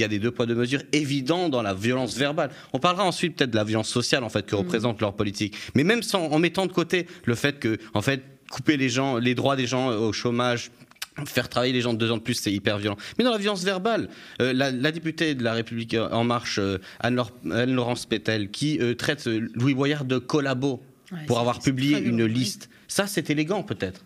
il y a des deux poids deux mesures évidents dans la violence verbale. On parlera ensuite peut-être de la violence sociale en fait que mm. représente leur politique. Mais même sans, en mettant de côté le fait que en fait couper les gens, les droits des gens au chômage, Faire travailler les gens de deux ans de plus, c'est hyper violent. Mais dans la violence verbale, euh, la, députée de la République En Marche, euh, Anne-Laurence Pétel, qui euh, traite Louis Boyard de collabo pour avoir publié une liste, ça c'est élégant peut-être.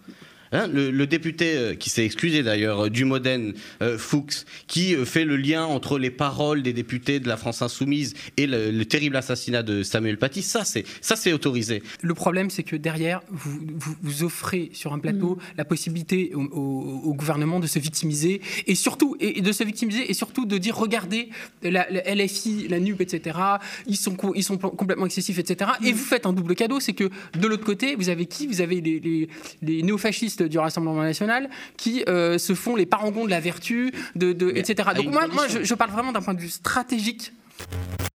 Hein, le, député euh, qui s'est excusé d'ailleurs euh, du Modène, euh, Fuchs, qui fait le lien entre les paroles des députés de la France insoumise et le, terrible assassinat de Samuel Paty, ça c'est ça c'est autorisé. Le problème c'est que derrière vous, vous, offrez sur un plateau mm. la possibilité au, gouvernement de se victimiser et surtout et, de se victimiser et surtout de dire regardez la, LFI, la NUP, etc. Ils sont ils sont complètement excessifs, etc. Et mm. vous faites un double cadeau, c'est que de l'autre côté vous avez qui? Vous avez les, les, les néofascistes du Rassemblement national qui euh, se font les parangons de la vertu, de, etc. Donc moi, moi je, je parle vraiment d'un point de vue stratégique.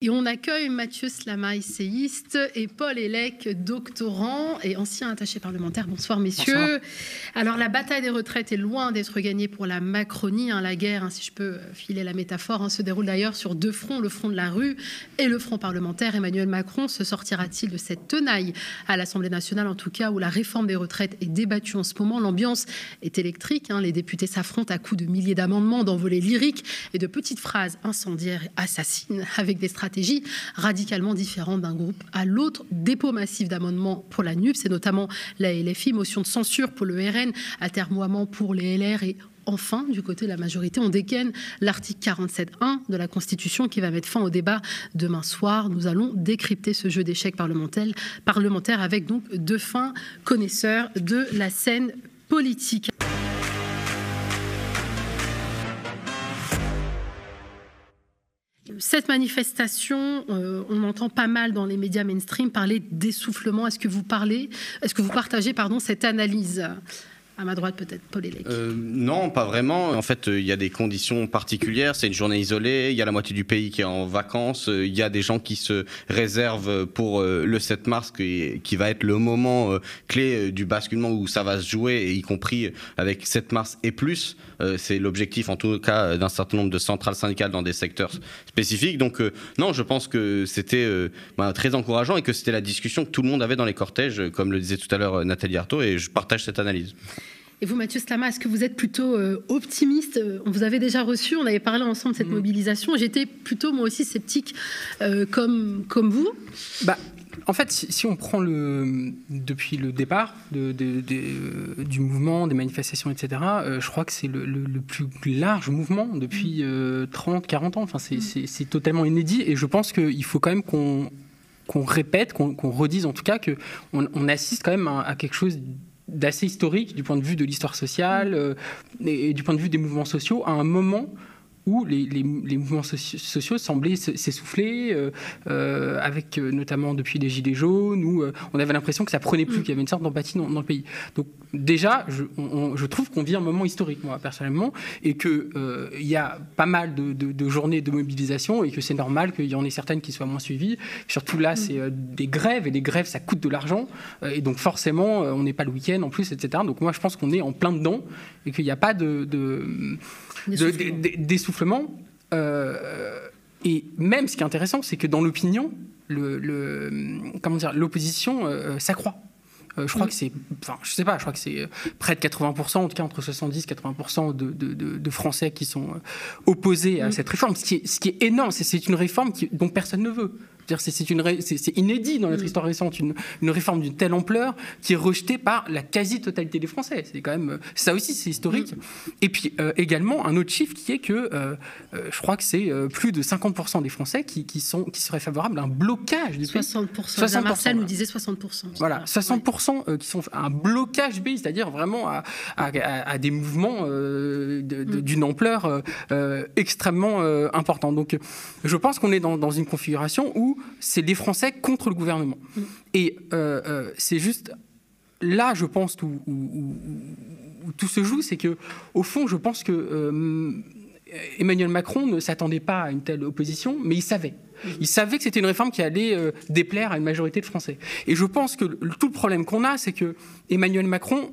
Et on accueille Mathieu Slama, essayiste, et Paul Elec, doctorant et ancien attaché parlementaire. Bonsoir, messieurs. Alors, la bataille des retraites est loin d'être gagnée pour la Macronie. Hein, la guerre, hein, si je peux filer la métaphore, hein, se déroule d'ailleurs sur deux fronts, le front de la rue et le front parlementaire. Emmanuel Macron se sortira-t-il de cette tenaille à l'Assemblée nationale, en tout cas, où la réforme des retraites est débattue en ce moment? L'ambiance est électrique. les députés s'affrontent à coups de milliers d'amendements, d'envolées lyriques et de petites phrases incendiaires et assassines, avec des stratégies stratégie radicalement différente d'un groupe à l'autre. Dépôt massif d'amendements pour la NUP, c'est notamment la LFI, motion de censure pour le RN, atermoiement pour les LR et enfin, du côté de la majorité, on dégaine l'article 47.1 de la Constitution qui va mettre fin au débat demain soir. Nous allons décrypter ce jeu d'échecs parlementaire, parlementaire avec donc deux fins connaisseurs de la scène politique. Cette manifestation, euh, on entend pas mal dans les médias mainstream parler d'essoufflement. Est-ce que vous parlez, est-ce que vous partagez, cette analyse? À ma droite, peut-être, Paul euh, Non, pas vraiment. En fait, euh, il y a des conditions particulières. C'est une journée isolée. Il y a la moitié du pays qui est en vacances. Euh, il y a des gens qui se réservent pour le 7 mars, qui, va être le moment clé du basculement où ça va se jouer, y compris avec 7 mars et plus. C'est l'objectif, en tout cas, d'un certain nombre de centrales syndicales dans des secteurs spécifiques. Donc, non, je pense que c'était bah, très encourageant et que c'était la discussion que tout le monde avait dans les cortèges, comme le disait tout à l'heure Nathalie Arthaud, et je partage cette analyse. Et vous, Mathieu Slama, est-ce que vous êtes plutôt euh, optimiste On vous avait déjà reçu, on avait parlé ensemble de cette mm. mobilisation. J'étais plutôt, moi aussi, sceptique euh, comme, comme vous. Bah, en fait, si, on prend le, depuis le départ de, euh, du mouvement, des manifestations, etc., je crois que c'est le, plus large mouvement depuis 30, 40 ans. Enfin, mm. c'est totalement inédit et je pense qu'il faut quand même qu'on qu'on répète, qu'on redise en tout cas qu'on on assiste quand même à quelque chose d'assez historique du point de vue de l'histoire sociale euh, et, du point de vue des mouvements sociaux à un moment où les, mouvements sociaux semblaient s'essouffler, euh, euh, avec notamment depuis les Gilets jaunes, où on avait l'impression que ça prenait plus, mm. qu'il y avait une sorte d'empathie dans, le pays. Donc déjà, je, trouve qu'on vit un moment historique, moi, personnellement, et qu'il il y a pas mal de, journées de mobilisation, et que c'est normal qu'il y en ait certaines qui soient moins suivies. Surtout là, mm. c'est des grèves, et les grèves, ça coûte de l'argent, et donc forcément, on n'est pas le week-end en plus, etc. Donc moi, je pense qu'on est en plein dedans, et qu'il n'y a pas de d'essoufflement. Euh, et même ce qui est intéressant, c'est que dans l'opinion, le, comment dire, l'opposition euh, s'accroît. Euh, je crois que c'est, enfin, je sais pas, je crois que c'est près de 80%, en tout cas entre 70 et 80% de, de, de, Français qui sont opposés à cette réforme, ce qui est, ce qui est énorme. C'est une réforme qui, dont personne ne veut. C'est inédit dans notre mm. histoire récente, une, réforme d'une telle ampleur qui est rejetée par la quasi-totalité des Français. C'est quand même ça aussi, c'est historique. Mm. Et puis euh, également un autre chiffre qui est que euh, euh, je crois que c'est plus de 50% des Français qui, sont qui seraient favorables à un blocage du 60%. 60%. Marcel nous disait 60%. Voilà, 60% qui sont à un blocage du pays, c'est-à-dire vraiment à, des mouvements mm. d'une ampleur extrêmement importante. Donc je pense qu'on est dans, dans une configuration où c'est les Français contre le gouvernement. Et euh, euh, c'est juste là, je pense, où, tout se joue, c'est que, au fond, je pense que euh, Emmanuel Macron ne s'attendait pas à une telle opposition, mais il savait. Il savait que c'était une réforme qui allait déplaire à une majorité de Français. Et je pense que tout le problème qu'on a, c'est que Emmanuel Macron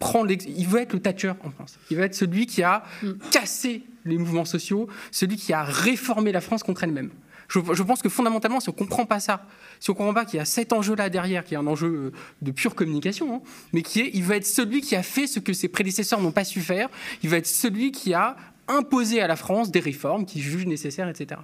prend il veut être le Thatcher en France. Il veut être celui qui a cassé les mouvements sociaux, celui qui a réformé la France contre elle-même. Je, pense que fondamentalement, si on ne comprend pas ça, si on ne comprend pas qu'il y a cet enjeu-là derrière, qui est un enjeu de pure communication, hein, mais qui est, il veut être celui qui a fait ce que ses prédécesseurs n'ont pas su faire, il va être celui qui a imposer à la France des réformes qui jugent nécessaires, etc.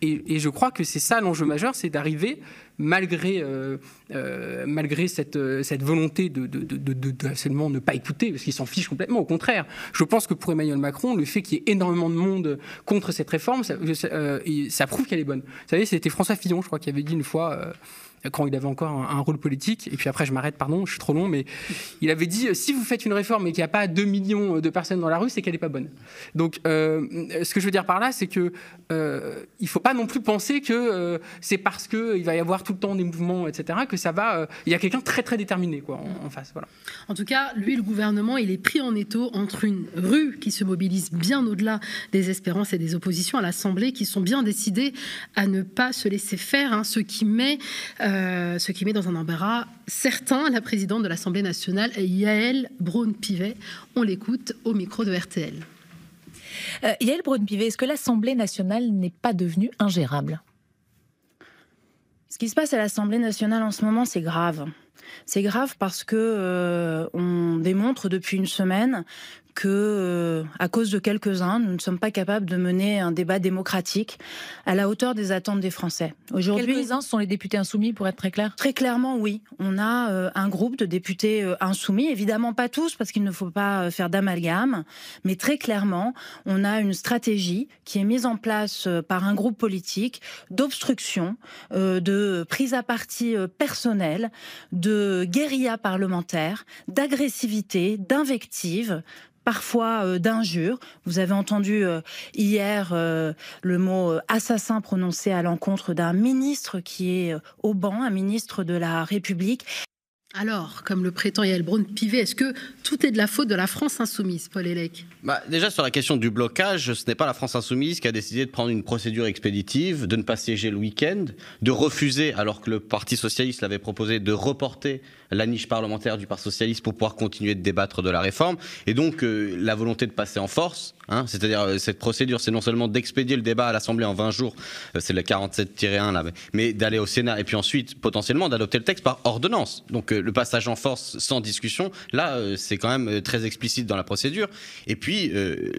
Et, je crois que c'est ça l'enjeu majeur, c'est d'arriver, malgré, euh, euh, malgré cette, euh, cette volonté de, de, de, absolument ne pas écouter, parce qu'il s'en fiche complètement, au contraire. Je pense que pour Emmanuel Macron, le fait qu'il y ait énormément de monde contre cette réforme, ça prouve qu'elle est bonne. Vous savez, c'était François Fillon, je crois, qui avait dit une fois quand il avait encore un, rôle politique. Et puis après, je m'arrête, pardon, je suis trop long, mais il avait dit euh, si vous faites une réforme et qu'il n'y a pas 2 millions de personnes dans la rue, c'est qu'elle n'est pas bonne. Donc, euh, ce que je veux dire par là, c'est que euh, il faut pas non plus penser que c'est parce qu'il va y avoir tout le temps des mouvements, etc., que ça va. Il y a quelqu'un très très déterminé quoi, en, face. Voilà. En tout cas, lui, le gouvernement, il est pris en étau entre une rue qui se mobilise bien au-delà des espérances et des oppositions à l'Assemblée, qui sont bien décidées à ne pas se laisser faire, hein, ce qui met euh, ce qui met dans un embarras certain la présidente de l'Assemblée nationale, Yael Braun-Pivet. On l'écoute au micro de RTL. Euh, Yael Braun-Pivet, est-ce que l'Assemblée nationale n'est pas devenue ingérable? Ce qui se passe à l'Assemblée nationale en ce moment, c'est grave. C'est grave parce que euh, on démontre depuis une semaine que, euh, à cause de quelques-uns, nous ne sommes pas capables de mener un débat démocratique à la hauteur des attentes des Français. Aujourd'hui, quelques-uns sont les députés insoumis, pour être très clair? Très clairement, oui. On a euh, un groupe de députés euh, insoumis, évidemment pas tous, parce qu'il ne faut pas faire d'amalgame, mais très clairement, on a une stratégie qui est mise en place par un groupe politique d'obstruction, de prise à partie personnelle, de guérilla parlementaire, d'agressivité, d'invective parfois euh, d'injures. Vous avez entendu euh, hier euh, le mot assassin prononcé à l'encontre d'un ministre qui est au banc, un ministre de la République. Alors, comme le prétend Yael Braun-Pivet, est-ce que tout est de la faute de la France insoumise, Paul Elec bah, Déjà, sur la question du blocage, ce n'est pas la France insoumise qui a décidé de prendre une procédure expéditive, de ne pas siéger le week-end, de refuser, alors que le Parti socialiste l'avait proposé, de reporter la niche parlementaire du Parti socialiste pour pouvoir continuer de débattre de la réforme. Et donc, euh, la volonté de passer en force, hein, c'est-à-dire euh, cette procédure, c'est non seulement d'expédier le débat à l'Assemblée en 20 jours, euh, c'est le 47-1 là, mais d'aller au Sénat et puis ensuite, potentiellement, d'adopter le texte par ordonnance. Donc, le passage en force sans discussion, là, c'est quand même très explicite dans la procédure. Et puis,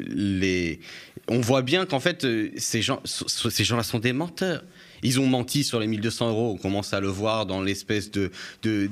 les... on voit bien qu'en fait, ces gens, ces gens-là sont des menteurs. Ils ont menti sur les 1200 euros. On commence à le voir dans l'espèce de, de,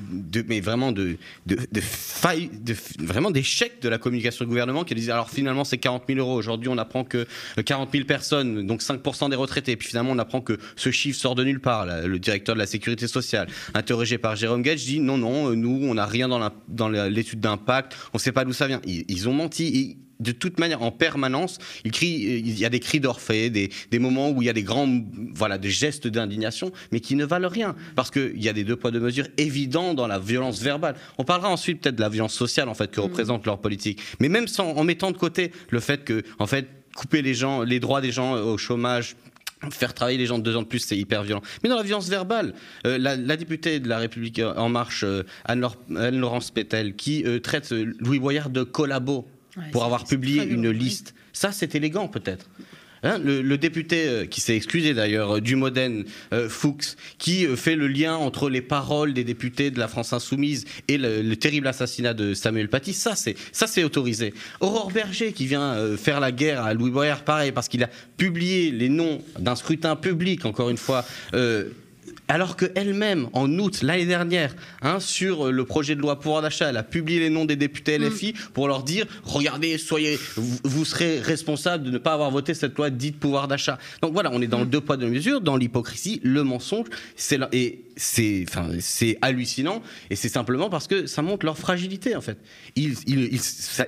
mais vraiment de, de, de faille, de, vraiment d'échec de la communication du gouvernement qui disait alors finalement c'est 40 000 euros. Aujourd'hui, on apprend que 40 euh, 000 personnes, donc 5% des retraités. Puis finalement, on apprend que ce chiffre sort de nulle part. Le directeur de la sécurité sociale, interrogé par Jérôme Gage, dit non, non, euh, nous, on n'a rien dans l'étude d'impact. On ne sait pas d'où ça vient. Ils, ont menti de toute manière, en permanence, il, crie, il y a des cris d'Orphée, des, moments où il y a des grands, voilà, des gestes d'indignation, mais qui ne valent rien, parce qu'il y a des deux poids deux mesures évidents dans la violence verbale. On parlera ensuite peut-être de la violence sociale en fait que mm. représente leur politique, mais même sans, en mettant de côté le fait que, en fait, couper les gens, les droits des gens au chômage, Faire travailler les gens de deux ans de plus, c'est hyper violent. Mais dans la violence verbale, euh, la, députée de La République En Marche, euh, Anne-Laurence Pétel, qui euh, traite Louis Boyard de collabo pour avoir publié une liste. Ça, c'est élégant peut-être. Hein, le, député euh, qui s'est excusé d'ailleurs euh, du Modène, euh, Fuchs, qui fait le lien entre les paroles des députés de la France insoumise et le, terrible assassinat de Samuel Paty, ça c'est ça c'est autorisé. Aurore Berger qui vient faire la guerre à Louis Boyard, pareil parce qu'il a publié les noms d'un scrutin public, encore une fois alors qu'elle-même, en août l'année dernière, hein, sur le projet de loi pouvoir d'achat, elle a publié les noms des députés LFI mm. pour leur dire regardez, soyez, vous, serez responsable de ne pas avoir voté cette loi dite pouvoir d'achat. Donc voilà, on est dans le mm. deux poids deux mesures, dans l'hypocrisie, le mensonge, c'est et c'est hallucinant et c'est simplement parce que ça montre leur fragilité en fait. Ils, ils,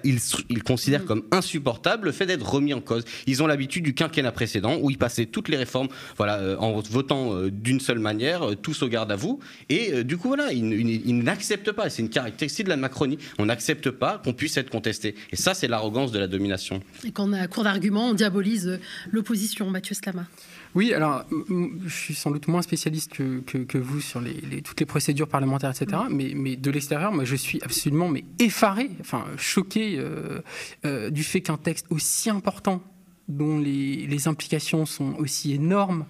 ils, ils, considèrent mm. comme insupportable le fait d'être remis en cause. Ils ont l'habitude du quinquennat précédent où ils passaient toutes les réformes voilà, euh, en votant euh, d'une seule manière euh, tous au garde à vous. Et du coup, voilà, ils, n'acceptent pas, c'est une caractéristique de la Macronie, on n'accepte pas qu'on puisse être contesté. Et ça, c'est l'arrogance de la domination. Et quand on a court d'arguments, on diabolise l'opposition. Mathieu Slama. Oui, alors je suis sans doute moins spécialiste que, que, vous sur les, toutes les procédures parlementaires, etc. Mm. Mais, mais, de l'extérieur, moi, je suis absolument mais effaré, enfin choqué euh, euh, du fait qu'un texte aussi important, dont les, les implications sont aussi énormes,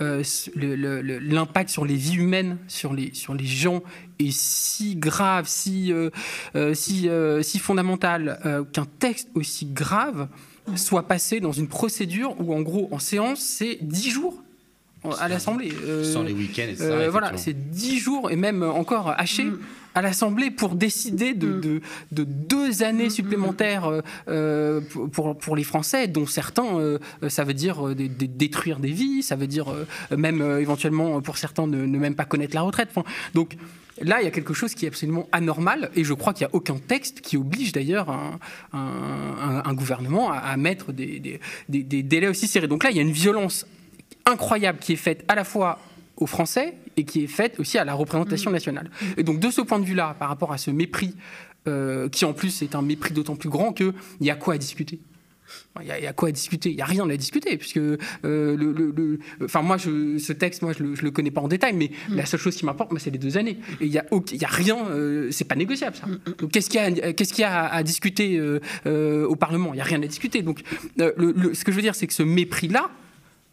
euh, l'impact sur les vies humaines, sur les, sur les gens, est si grave, si, si, si fondamental qu'un texte aussi grave soit passé dans une procédure où, en gros, en séance, c'est 10 jours à l'Assemblée. Euh, Sans les week-ends, etc. Euh, voilà, c'est 10 jours et même encore haché. Mm. à l'Assemblée pour décider de, mm. de, deux années mm, supplémentaires euh, pour, pour les Français, dont certains, ça veut dire détruire des vies, ça veut dire même éventuellement pour certains ne, ne, même pas connaître la retraite. Enfin, donc Là, il y a quelque chose qui est absolument anormal, et je crois qu'il n'y a aucun texte qui oblige d'ailleurs un, gouvernement à, mettre des, délais aussi serrés. Donc là, il y a une violence incroyable qui est faite à la fois aux Français et qui est faite aussi à la représentation mmh. nationale. Et donc de ce point de vue-là, par rapport à ce mépris, euh, qui en plus est un mépris d'autant plus grand qu'il y a quoi à discuter? Il y, a, quoi à discuter? Il n'y a rien à discuter, puisque euh, le, enfin moi, je, ce texte, moi, je ne le, connais pas en détail, mais mm. la seule chose qui m'importe, c'est les deux années. Et il n'y a, y a rien, euh, c'est pas négociable, ça. Mm, mm. qu'est-ce qu'il y a, qu'est-ce qu'il y a à, discuter euh, au Parlement? Il n'y a rien à discuter. Donc, ce que je veux dire, c'est que ce mépris-là,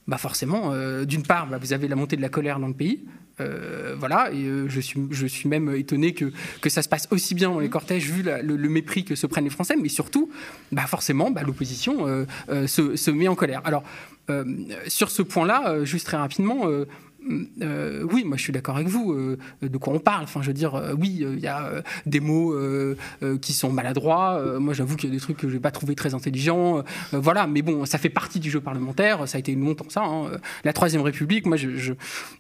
bah forcément, d'une part, bah, vous avez la montée de la colère dans le pays, euh, voilà, et euh, je, suis, même étonné que, ça se passe aussi bien dans les cortèges, vu le, mépris que se prennent les Français, mais surtout, bah forcément, bah, l'opposition euh, se, se, met en colère. Alors, sur ce point-là, juste très rapidement, euh, oui, moi je suis d'accord avec vous. Euh, de quoi on parle Enfin, je veux dire, euh, oui, il y a des mots qui sont maladroits. moi, j'avoue qu'il y a des trucs que je n'ai pas trouvé très intelligents. voilà, mais bon, ça fait partie du jeu parlementaire. Ça a été longtemps ça. Hein. La Troisième République, moi,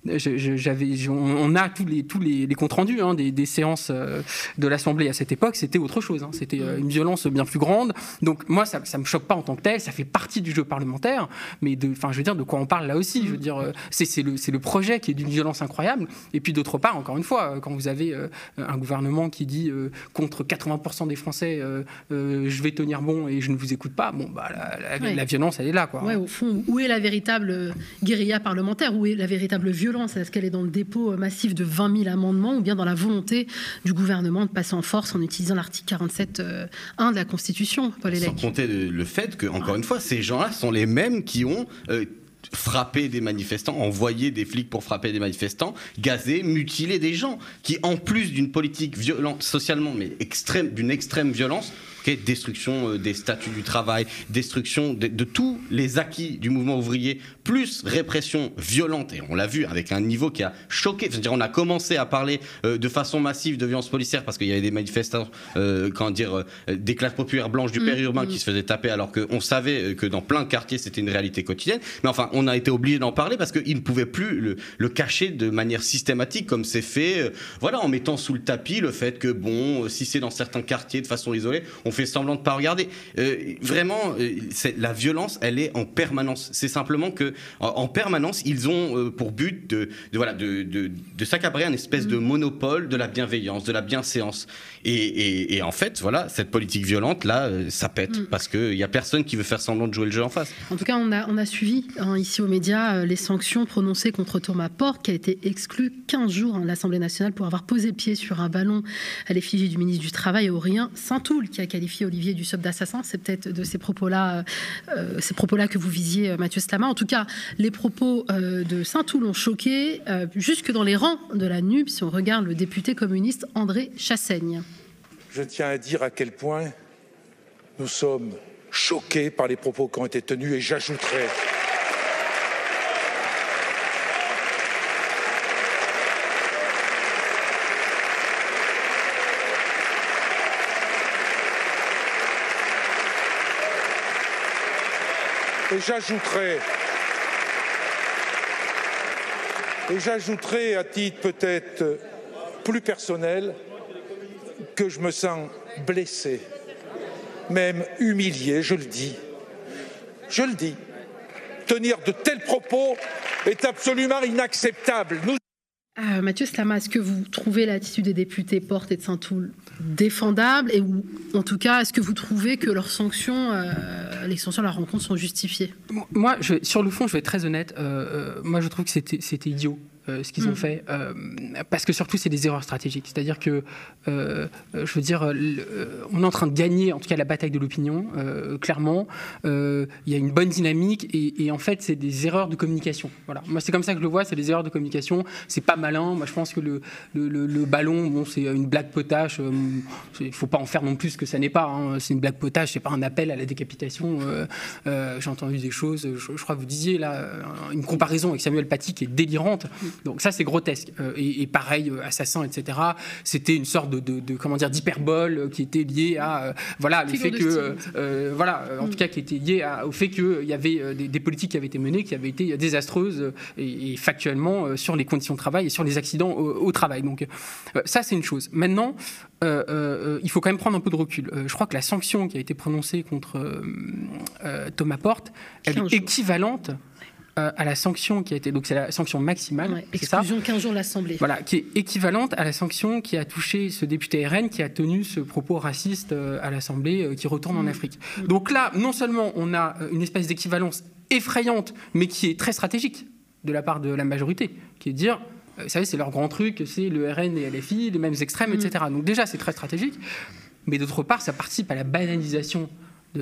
j'avais, on a tous les tous les, comptes rendus hein, des, séances de l'Assemblée à cette époque. C'était autre chose. Hein. C'était une violence bien plus grande. Donc moi, ça, ça me choque pas en tant que tel. Ça fait partie du jeu parlementaire. Mais enfin, je veux dire, de quoi on parle là aussi Je veux dire, c'est, le c'est projet qui est d'une violence incroyable. Et puis d'autre part, encore une fois, quand vous avez euh, un gouvernement qui dit euh, contre 80% des Français, euh, je vais tenir bon et je ne vous écoute pas, bon, bah, la, violence, elle est là. Quoi. Ouais, au fond, où est la véritable guérilla parlementaire? Où est la véritable violence? Est-ce qu'elle est dans le dépôt massif de 20 000 amendements ou bien dans la volonté du gouvernement de passer en force en utilisant l'article 47.1 de la Constitution, Paul Sans compter le fait que, encore une fois, ces gens-là sont les mêmes qui ont frapper des manifestants, envoyer des flics pour frapper des manifestants, gazer, mutiler des gens, qui en plus d'une politique violente socialement, mais extrême, d'une extrême violence, destruction euh, des statuts du travail, destruction de, tous les acquis du mouvement ouvrier, plus répression violente, et on l'a vu avec un niveau qui a choqué. C'est-à-dire, on a commencé à parler euh, de façon massive de violence policière parce qu'il y avait des manifestants, euh, comment dire, des classes populaires blanches du mmh, périurbain mmh. qui se faisaient taper alors qu'on savait que dans plein de quartiers c'était une réalité quotidienne. Mais enfin, on a été obligé d'en parler parce qu'ils ne pouvaient plus le, le, cacher de manière systématique comme c'est fait, voilà, en mettant sous le tapis le fait que, bon, si c'est dans certains quartiers de façon isolée, on fait semblant de pas regarder. Euh, vraiment, euh, la violence, elle est en permanence. C'est simplement que en, permanence, ils ont euh, pour but de, voilà de, de, s'accaparer un espèce de mm. monopole de la bienveillance, de la bienséance. Et, et, en fait, voilà, cette politique violente là, ça pète mm. parce qu'il y a personne qui veut faire semblant de jouer le jeu en face. En tout cas, on a on a suivi hein, ici aux médias les sanctions prononcées contre Thomas Porte, qui a été exclu 15 jours de l'Assemblée nationale pour avoir posé pied sur un ballon à l'effigie du ministre du Travail, Aurélien Saint-Toul, qui a qualifié Olivier Dussopt d'assassin. C'est peut-être de ces propos-là, euh, ces propos-là que vous visiez, euh, Mathieu Slama. En tout cas, les propos euh, de Saint-Toul ont choqué jusque dans les rangs de la NUP, si on regarde le député communiste André Chassaigne. Je tiens à dire à quel point nous sommes choqués par les propos qui ont été tenus et j'ajouterai Et j'ajouterai, à titre peut-être plus personnel que je me sens blessé, même humilié, je le dis. Je le dis. Tenir de tels propos est absolument inacceptable. Euh, Mathieu Slama, est-ce que vous trouvez l'attitude des députés Porte et de Saint-Toul défendable et ou, en tout cas, est-ce que vous trouvez que leurs sanctions, euh, les sanctions à la rencontre sont justifiées? Moi, sur le fond, je vais être très honnête. Euh, moi, je trouve que c'était idiot euh, ce qu'ils ont mm. fait, euh, parce que surtout c'est des erreurs stratégiques. C'est-à-dire que, euh, je veux dire, on est en train de gagner, en tout cas la bataille de l'opinion, clairement. Il y a une bonne dynamique et, en fait c'est des erreurs de communication. Voilà. Moi c'est comme ça que je le vois, c'est des erreurs de communication. C'est pas malin. Moi je pense que le, le, ballon, bon c'est une blague potache. Il faut pas en faire non plus ce que ça n'est pas. Hein. C'est une blague potache, c'est pas un appel à la décapitation. J'ai entendu des choses. Je, crois que vous disiez là une comparaison avec Samuel Paty qui est délirante. Donc ça, c'est grotesque. Euh, et, pareil, euh, assassin, etc. C'était une sorte de, comment dire d'hyperbole euh, qui était liée à voilà le fait que voilà en tout mm. cas qui était lié au fait qu'il y avait des, politiques qui avaient été menées qui avaient été désastreuses et, factuellement sur les conditions de travail et sur les accidents au, travail. Donc ça, c'est une chose. Maintenant, il faut quand même prendre un peu de recul. je crois que la sanction qui a été prononcée contre Thomas Porte, elle est équivalente euh, à la sanction qui a été donc c'est la sanction maximale ouais, exclusion 15 jours de l'Assemblée voilà qui est équivalente à la sanction qui a touché ce député RN qui a tenu ce propos raciste euh, à l'Assemblée euh, qui retourne en mm. Afrique mm. donc là non seulement on a une espèce d'équivalence effrayante mais qui est très stratégique de la part de la majorité qui est de dire vous savez c'est leur grand truc c'est le RN et LFI les mêmes extrêmes mm. etc donc déjà c'est très stratégique mais d'autre part ça participe à la banalisation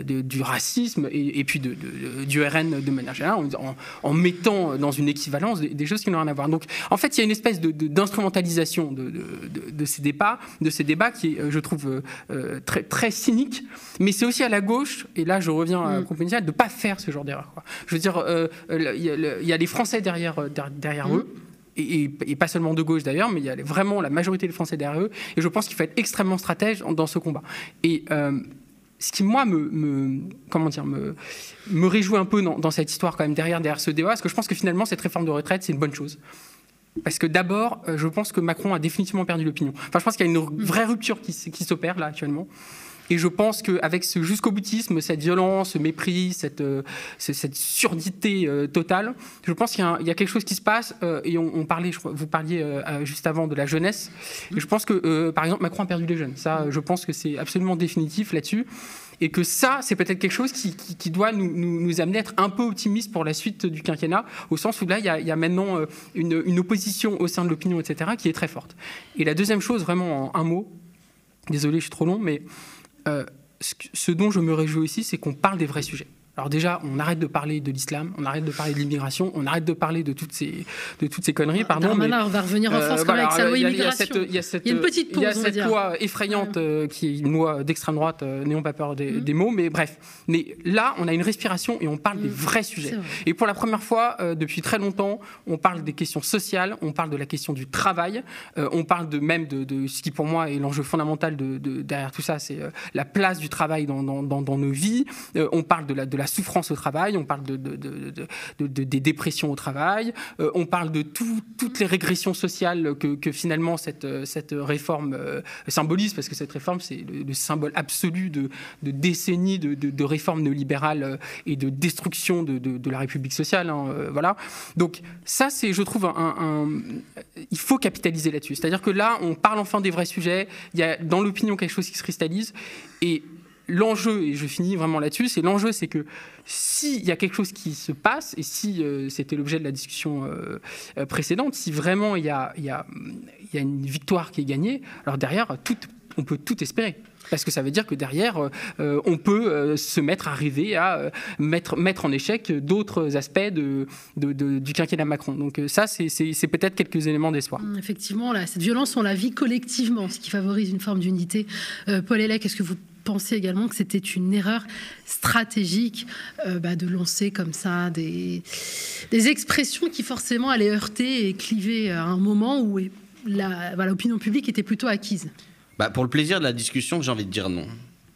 du racisme et, puis de, du RN de manière générale, en, mettant dans une équivalence des, choses qui n'ont rien à voir. Donc, en fait, il y a une espèce d'instrumentalisation de, ces débats, de ces débats qui est, je trouve, euh, très, très cynique. Mais c'est aussi à la gauche, et là, je reviens à mm. compagnie de ne pas faire ce genre d'erreur. Je veux dire, euh, il y, a les Français derrière, euh, derrière mm. eux. Et, pas seulement de gauche d'ailleurs, mais il y a vraiment la majorité des Français derrière eux. Et je pense qu'il faut être extrêmement stratège dans ce combat. Et ce qui, moi, me, comment dire, me, réjouit un peu dans, cette histoire, quand même, derrière, derrière ce débat, parce que je pense que finalement, cette réforme de retraite, c'est une bonne chose. Parce que d'abord, euh, je pense que Macron a définitivement perdu l'opinion. Enfin, je pense qu'il y a une vraie rupture qui s'opère là actuellement. Et je pense qu'avec ce jusqu'au boutisme, cette violence, ce mépris, cette, euh, cette surdité euh, totale, je pense qu'il y, a quelque chose qui se passe. Euh, et on, parlait, je, vous parliez juste avant de la jeunesse. Et je pense que, par exemple, Macron a perdu les jeunes. Ça, je pense que c'est absolument définitif là-dessus. Et que ça, c'est peut-être quelque chose qui, doit nous, nous, amener à être un peu optimistes pour la suite du quinquennat, au sens où là, il y a, maintenant une, une, opposition au sein de l'opinion, etc., qui est très forte. Et la deuxième chose, vraiment en un mot, désolé, je suis trop long, mais ce dont je me réjouis aussi, c'est qu'on parle des vrais sujets. Alors déjà, on arrête de parler de l'islam, on arrête de parler de l'immigration, on arrête de parler de toutes ces, de toutes ces conneries. Pardon, mais, on va revenir en euh, France avec sa loi immigration. Il y, a une petite pause, Il y a cette loi effrayante euh, qui est une loi d'extrême droite, euh, n'ayons pas peur mm. des, mots, mais bref. Mais là, on a une respiration et on parle des mm. vrais sujets. Et pour la première fois depuis très longtemps, on parle des questions sociales, on parle de la question du travail, on parle de même de, ce qui pour moi est l'enjeu fondamental de, derrière tout ça, c'est la place du travail dans, dans, dans, nos vies. on parle de la, de la la souffrance au travail, on parle de, des dépressions au travail, euh, on parle de toutes les régressions sociales que, finalement cette, cette réforme euh, symbolise, parce que cette réforme, c'est le, symbole absolu de, décennies de, réformes néolibérales euh, et de destruction de, la République sociale. Hein, voilà. Donc ça, c'est, je trouve, un, il faut capitaliser là-dessus. C'est-à-dire que là, on parle enfin des vrais sujets, il y a dans l'opinion quelque chose qui se cristallise, et l'enjeu, et je finis vraiment là-dessus, c'est l'enjeu, c'est que s'il y a quelque chose qui se passe, et si euh, c'était l'objet de la discussion euh, euh, précédente, si vraiment il y a, une victoire qui est gagnée, alors derrière, on peut tout espérer. Parce que ça veut dire que derrière, on peut se mettre à rêver à mettre, mettre en échec d'autres aspects de, de, du quinquennat Macron. Donc ça, c'est peut-être quelques éléments d'espoir. Effectivement, là, cette violence, on la vit collectivement, ce qui favorise une forme d'unité. Paul Hélec, est-ce que vous pensez également que c'était une erreur stratégique euh, bah, de lancer comme ça des, des expressions qui forcément allaient heurter et cliver à un moment où l'opinion publique était plutôt acquise bah, Pour le plaisir de la discussion, j'ai envie de dire non.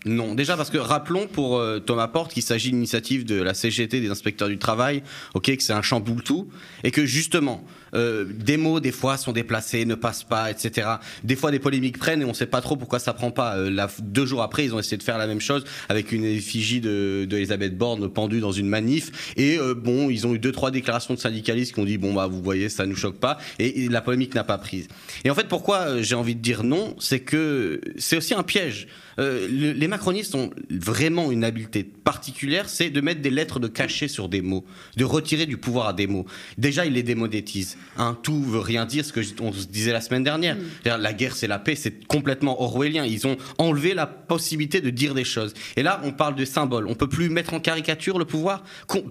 Non, déjà parce que rappelons pour euh, Thomas Porte qu'il s'agit d'une initiative de la CGT des inspecteurs du travail, ok, que c'est un chamboule tout, et que justement euh, des mots des fois sont déplacés, ne passent pas, etc. Des fois des polémiques prennent et on ne sait pas trop pourquoi ça prend pas. Euh, deux jours après, ils ont essayé de faire la même chose avec une effigie de, Elisabeth Borne pendue dans une manif, et euh, bon, ils ont eu deux trois déclarations de syndicalistes qui ont dit bon bah vous voyez ça nous choque pas, et, la polémique n'a pas prise. Et en fait pourquoi j'ai envie de dire non, c'est que c'est aussi un piège. Le- les macronistes ont vraiment une habileté particulière, c'est de mettre des lettres de cachet sur des mots, de retirer du pouvoir à des mots. Déjà, ils les démonétisent. Hein, tout veut rien dire, ce que je- on se disait la semaine dernière. C'est-à-dire, La guerre, c'est la paix, c'est complètement orwellien. Ils ont enlevé la possibilité de dire des choses. Et là, on parle de symboles. On peut plus mettre en caricature le pouvoir.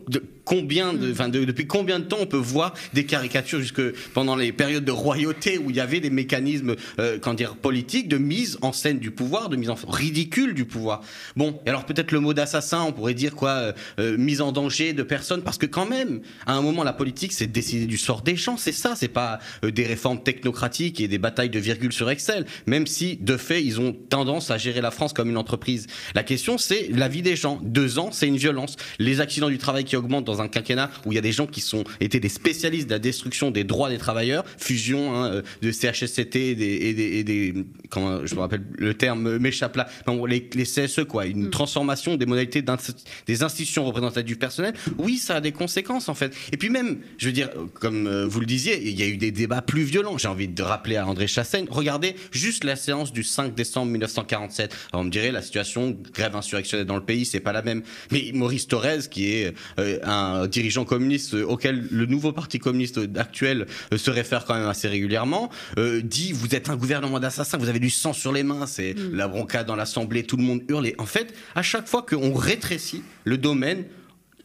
De- combien de, enfin, de- depuis combien de temps on peut voir des caricatures jusque pendant les périodes de royauté où il y avait des mécanismes, euh, dire, politiques de mise en scène du pouvoir, de mise en ridicule du pouvoir. Bon, et alors peut-être le mot d'assassin, on pourrait dire quoi, euh, euh, mise en danger de personnes, parce que quand même, à un moment, la politique, c'est décider du sort des gens, c'est ça, c'est pas euh, des réformes technocratiques et des batailles de virgule sur Excel, même si de fait, ils ont tendance à gérer la France comme une entreprise. La question, c'est la vie des gens. Deux ans, c'est une violence. Les accidents du travail qui augmentent dans un quinquennat où il y a des gens qui sont été des spécialistes de la destruction des droits des travailleurs, fusion hein, euh, de CHSCT et des, et des, et des- comment je me rappelle le terme m'échappe là, Enfin, bon, les, les CSE quoi, une transformation des modalités des institutions représentatives du personnel. Oui, ça a des conséquences en fait. Et puis même, je veux dire, euh, comme euh, vous le disiez, il y a eu des débats plus violents. J'ai envie de rappeler à André Chassaigne, regardez juste la séance du 5 décembre 1947. Alors on me dirait la situation grève insurrectionnelle dans le pays, c'est pas la même. Mais Maurice Thorez, qui est euh, un dirigeant communiste auquel le nouveau parti communiste actuel euh, se réfère quand même assez régulièrement, euh, dit vous êtes un gouvernement d'assassins, vous avez du sang sur les mains, c'est la broncade dans l'Assemblée, tout le monde hurle. Et en fait, à chaque fois qu'on rétrécit le domaine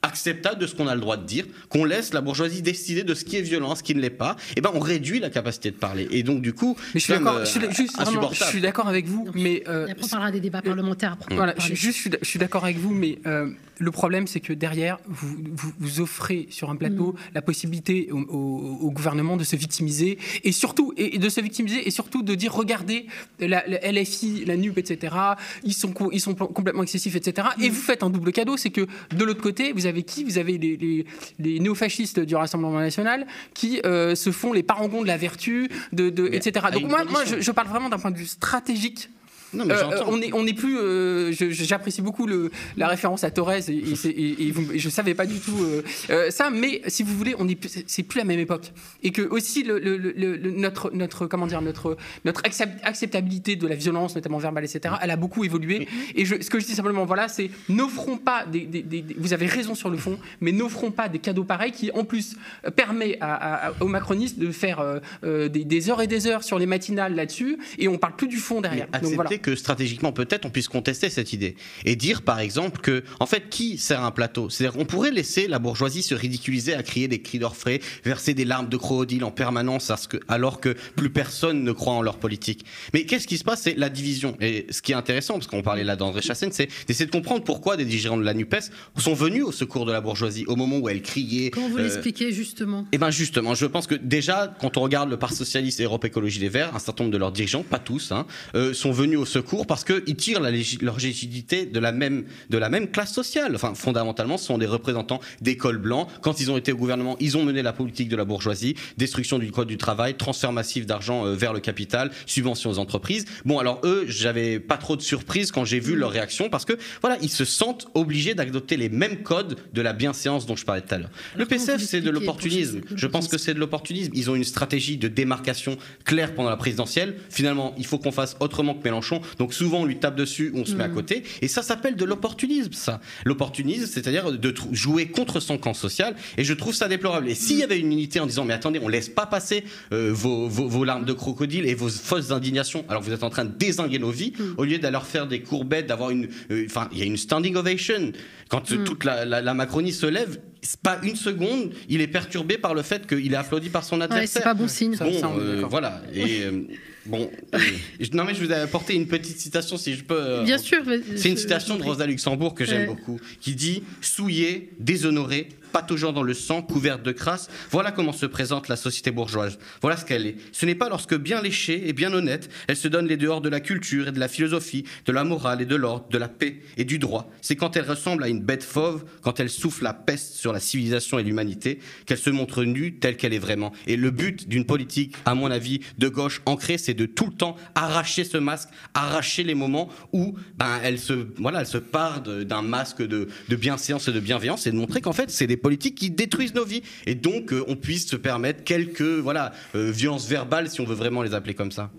acceptable de ce qu'on a le droit de dire, qu'on laisse la bourgeoisie décider de ce qui est violent, ce qui ne l'est pas, et ben on réduit la capacité de parler. Et donc du coup, Mais je suis d'accord. Je suis, euh, vraiment, je suis d'accord avec vous, mais euh, après, on parlera des débats parlementaires. après. Voilà, je, juste, je suis d- je suis d'accord avec vous, mais euh, le problème, c'est que derrière, vous, vous, vous offrez sur un plateau la possibilité au, au- au gouvernement de se victimiser et surtout, et, et de se victimiser et surtout de dire, regardez, la, la LFI, la NUP, etc., ils sont, ils sont pl- complètement excessifs, etc. Et vous faites un double cadeau, c'est que de l'autre côté, vous avez qui Vous avez les, les, les néofascistes du Rassemblement national qui euh, se font les parangons de la vertu, de, etc. Donc moi, moi condition. je, je parle vraiment d'un point de vue stratégique Non, mais euh, on est on n'est plus. euh, J'apprécie beaucoup le, la référence à Torres et, et, et- et vous- et je savais pas du tout euh, euh, ça, mais si vous voulez, on est c'est plus la même époque et que aussi le, le- le- le- notre notre comment dire notre notre accept- acceptabilité de la violence, notamment verbale, etc. Elle a beaucoup évolué et je, ce que je dis simplement voilà, c'est n'offrons pas des, des- des- des- vous avez raison sur le fond, mais n'offrons pas des cadeaux pareils qui en plus permet à- à- à- aux macronistes de faire des, des heures et des heures sur les matinales là-dessus et on parle plus du fond Mais derrière. Donc accepter voilà. Que stratégiquement peut-être on puisse contester cette idée et dire par exemple que en fait qui sert un plateau? C'est-à-dire qu'on pourrait laisser la bourgeoisie se ridiculiser à crier des cris d'orfraie, verser des larmes de crocodile en permanence alors que plus personne ne croit en leur politique. Mais qu'est-ce qui se passe? C'est la division. Et ce qui est intéressant parce qu'on parlait là d'André Chassaigne, c'est d'essayer de comprendre pourquoi des dirigeants de la Nupes sont venus au secours de la bourgeoisie au moment où elle criait. Comment vous euh, l'expliquez justement? Eh bien justement, je pense que déjà, quand on regarde le Parti Socialiste et Europe Écologie Les Verts, un certain nombre de leurs dirigeants, pas tous, hein, euh, sont venus au secours parce qu'ils tirent la leur légitimité de la, même, de la même classe sociale. Enfin, fondamentalement, ce sont des représentants des cols blancs. Quand ils ont été au gouvernement, ils ont mené la politique de la bourgeoisie, destruction du code du travail, transfert massif d'argent euh, vers le capital, subventions aux entreprises. Bon, alors eux, j'avais pas trop de surprise quand j'ai vu leur réaction parce que, voilà, ils se sentent obligés d'adopter les mêmes codes de la bienséance dont je parlais tout à l'heure. Le PCF, c'est de l'opportunisme. Je pense que c'est de l'opportunisme. Ils ont une stratégie de démarcation claire pendant la présidentielle. Finalement, il faut qu'on fasse autrement que Mélenchon. Donc souvent, on lui tape dessus, on se met à côté. Et ça s'appelle de l'opportunisme, ça. L'opportunisme, c'est-à-dire de jouer contre son camp social. Et je trouve ça déplorable. Et s'il y avait une unité en disant, mais attendez, on laisse pas passer euh, vos, vos- vos larmes de crocodile et vos fausses indignations, alors vous êtes en train de désinguer nos vies, au lieu d'aller faire des courbettes, d'avoir une... euh, Enfin, il y a une standing ovation. Quand euh, toute la, la- la Macronie se lève, pas une seconde, il est perturbé par le fait qu'il est applaudi par son Ouais, adversaire. c'est pas bon signe. Ça- Bon, ça, euh, voilà. Et euh, bon, euh, je- non mais je vous ai apporté une petite citation si je peux. euh, Bien sûr. C'est une citation de Rosa Luxembourg que j'aime Ouais. beaucoup, qui dit souillé, déshonoré, pataugeant dans le sang, couverte de crasse. Voilà comment se présente la société bourgeoise. Voilà ce qu'elle est. Ce n'est pas lorsque bien léchée et bien honnête, elle se donne les dehors de la culture et de la philosophie, de la morale et de l'ordre, de la paix et du droit. C'est quand elle ressemble à une bête fauve, quand elle souffle la peste sur la civilisation et l'humanité, qu'elle se montre nue telle qu'elle est vraiment. Et le but d'une politique, à mon avis, de gauche ancrée, c'est de tout le temps arracher ce masque, arracher les moments où ben, elle, se, voilà, elle se part d'un masque de, de bienséance et de bienveillance et de montrer qu'en fait, c'est des politiques qui détruisent nos vies. Et donc, euh, on puisse se permettre quelques voilà, euh, violences verbales, si on veut vraiment les appeler comme ça.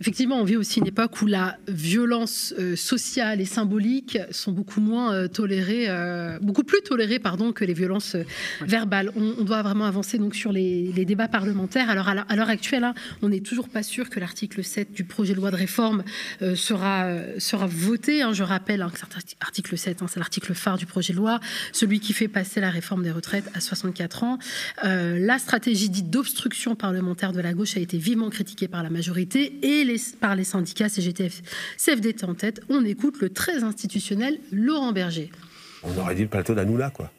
Effectivement, on vit aussi une époque où la violence euh, sociale et symbolique sont beaucoup moins euh, tolérées, euh, beaucoup plus tolérées, pardon, que les violences verbales. On, doit vraiment avancer donc sur les, débats parlementaires. Alors à l'heure actuelle, hein, on n'est toujours pas sûr que l'article 7 du projet de loi de réforme sera sera voté. Hein. Je rappelle hein, que cet article 7, c'est l'article phare du projet de loi, celui qui fait passer la réforme des retraites à 64 ans. la stratégie dite d'obstruction parlementaire de la gauche a été vivement critiquée par la majorité et par les syndicats CGTF, CFDT en tête. On écoute le très institutionnel Laurent Berger. On aurait dit le plateau d'Anoula, quoi.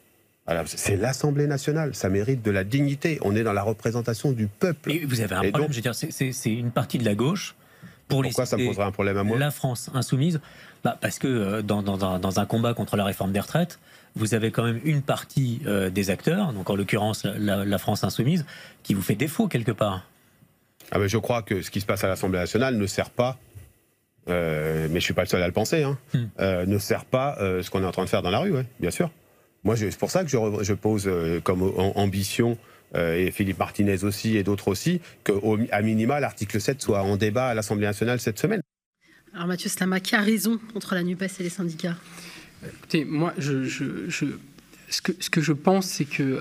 C'est l'Assemblée nationale, ça mérite de la dignité. On est dans la représentation du peuple. Et vous avez un problème, je veux dire, c'est une partie de la gauche. Pour Pourquoi ça me poserait un problème à moi? La France insoumise, bah parce que euh, dans, dans, un, combat contre la réforme des retraites, vous avez quand même une partie euh, des acteurs, donc en l'occurrence la, France insoumise, qui vous fait défaut quelque part. Ah ben je crois que ce qui se passe à l'Assemblée nationale ne sert pas, euh, mais je ne suis pas le seul à le penser, hein, hmm. euh, ne sert pas euh, ce qu'on est en train de faire dans la rue, bien sûr. Moi, c'est pour ça que je, pose comme ambition, et Philippe Martinez aussi, et d'autres aussi, qu'à minima, l'article 7 soit en débat à l'Assemblée nationale cette semaine. Alors Mathieu Slama, qui a raison contre la NUPES et les syndicats? Écoutez, moi, je, ce, que, ce, que, je pense, c'est que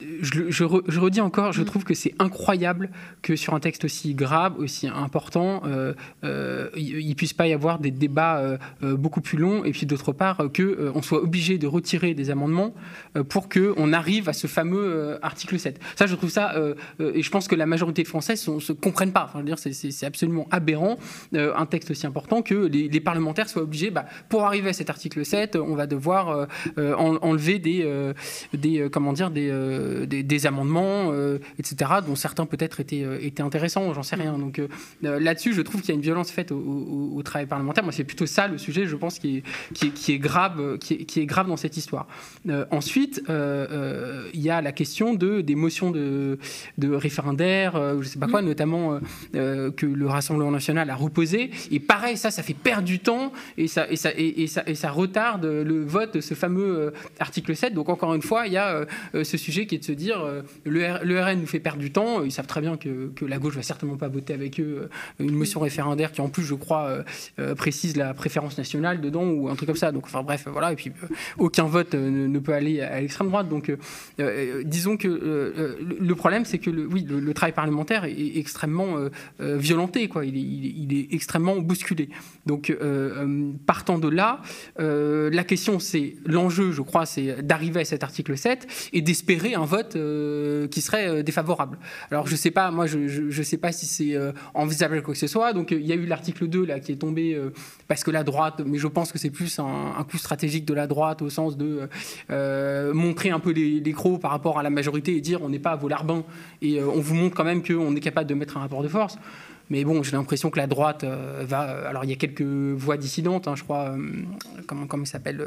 je, redis encore, je mm. trouve que c'est incroyable que sur un texte aussi grave, aussi important, euh, euh, il ne puisse pas y avoir des débats euh, beaucoup plus longs, et puis d'autre part, qu'on on soit obligé de retirer des amendements pour qu'on arrive à ce fameux article 7. Ça, je trouve ça, et je pense que la majorité de Français ne se comprennent pas. Enfin, c'est absolument aberrant, un texte aussi important, que les, parlementaires soient obligés, bah, pour arriver à cet article 7, on va devoir enlever des, des, comment dire, des des, amendements, euh, etc., dont certains peut-être étaient, euh, étaient intéressants, j'en sais rien. Donc euh, là-dessus, je trouve qu'il y a une violence faite au, travail parlementaire. Moi, c'est plutôt ça le sujet, je pense, qui est, qui est, grave, qui est, grave dans cette histoire. ensuite, il y a la question de, des motions de, de référendaire, je ne sais pas quoi, notamment que le Rassemblement national a reposé. Et pareil, ça, ça fait perdre du temps et ça, et ça, et, ça, et ça retarde le vote de ce fameux article 7. Donc encore une fois, il y a ce sujet qui est de se dire euh, le, RN nous fait perdre du temps. Ils savent très bien que, que, la gauche va certainement pas voter avec eux euh, une motion référendaire qui en plus, je crois, euh, précise la préférence nationale dedans ou un truc comme ça. Donc enfin bref, voilà. Et puis aucun vote ne, peut aller à l'extrême droite. Donc disons que le problème, c'est que le, oui, le, travail parlementaire est, extrêmement violenté. Quoi. Il est, il, est, extrêmement bousculé. Donc partant de là, la question, c'est l'enjeu, je crois, c'est d'arriver à cet article 7 et d'espérer un vote euh, qui serait euh, défavorable. Alors je sais pas, moi je sais pas si c'est euh, envisageable quoi que ce soit. Donc il y a eu l'article 2 là qui est tombé parce que la droite, mais je pense que c'est plus un, coup stratégique de la droite au sens de montrer un peu les, les, crocs par rapport à la majorité et dire on n'est pas à vos larbins et on vous montre quand même qu'on est capable de mettre un rapport de force. Mais bon, j'ai l'impression que la droite euh, va. Euh, alors, il y a quelques voix dissidentes, hein, je crois. Euh, comment, comment il s'appelle